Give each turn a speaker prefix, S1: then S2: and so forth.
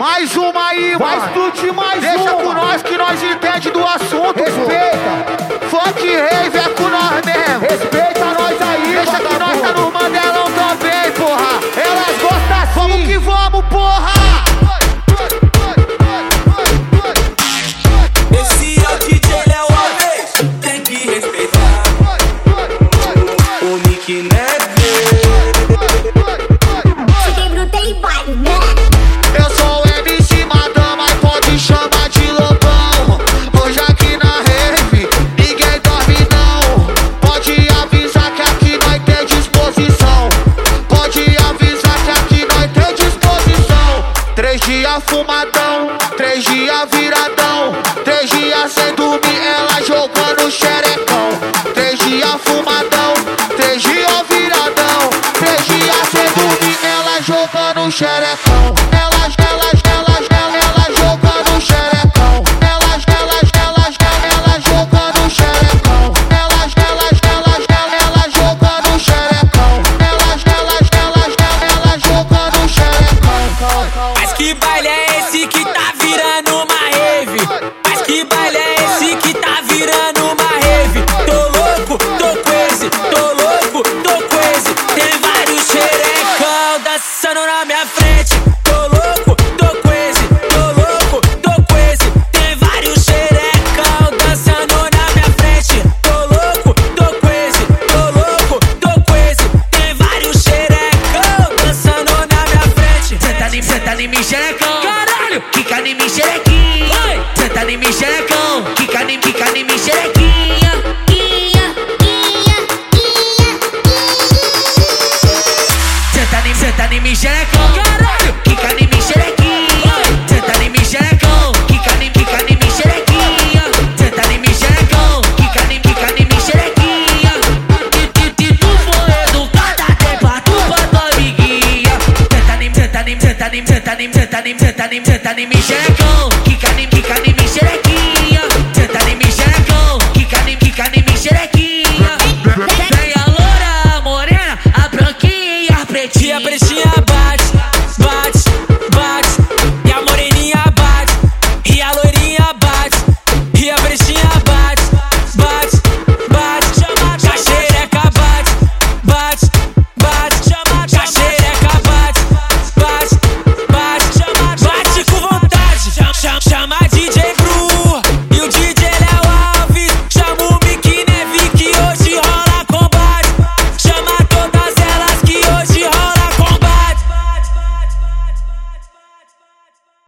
S1: Mais uma aí,
S2: vai,
S1: vai
S2: explodir mais
S1: Deixa
S2: uma.
S1: Deixa com nós que nós entende do assunto,
S2: Respeita.
S1: Pô. dias fumadão, três dias viradão, três dias sem dormir, ela jogando xerecão. Três dias fumadão, três dias viradão, três dias sem dormir, ela jogando xerecão.
S3: Que baile é Zetanim, Zetanim, Zetanim, Zetanim, Zetanim, Zetanim, Zetanim, Zetanim, Zetanim, Zetanim, Zetanim, bichinha bate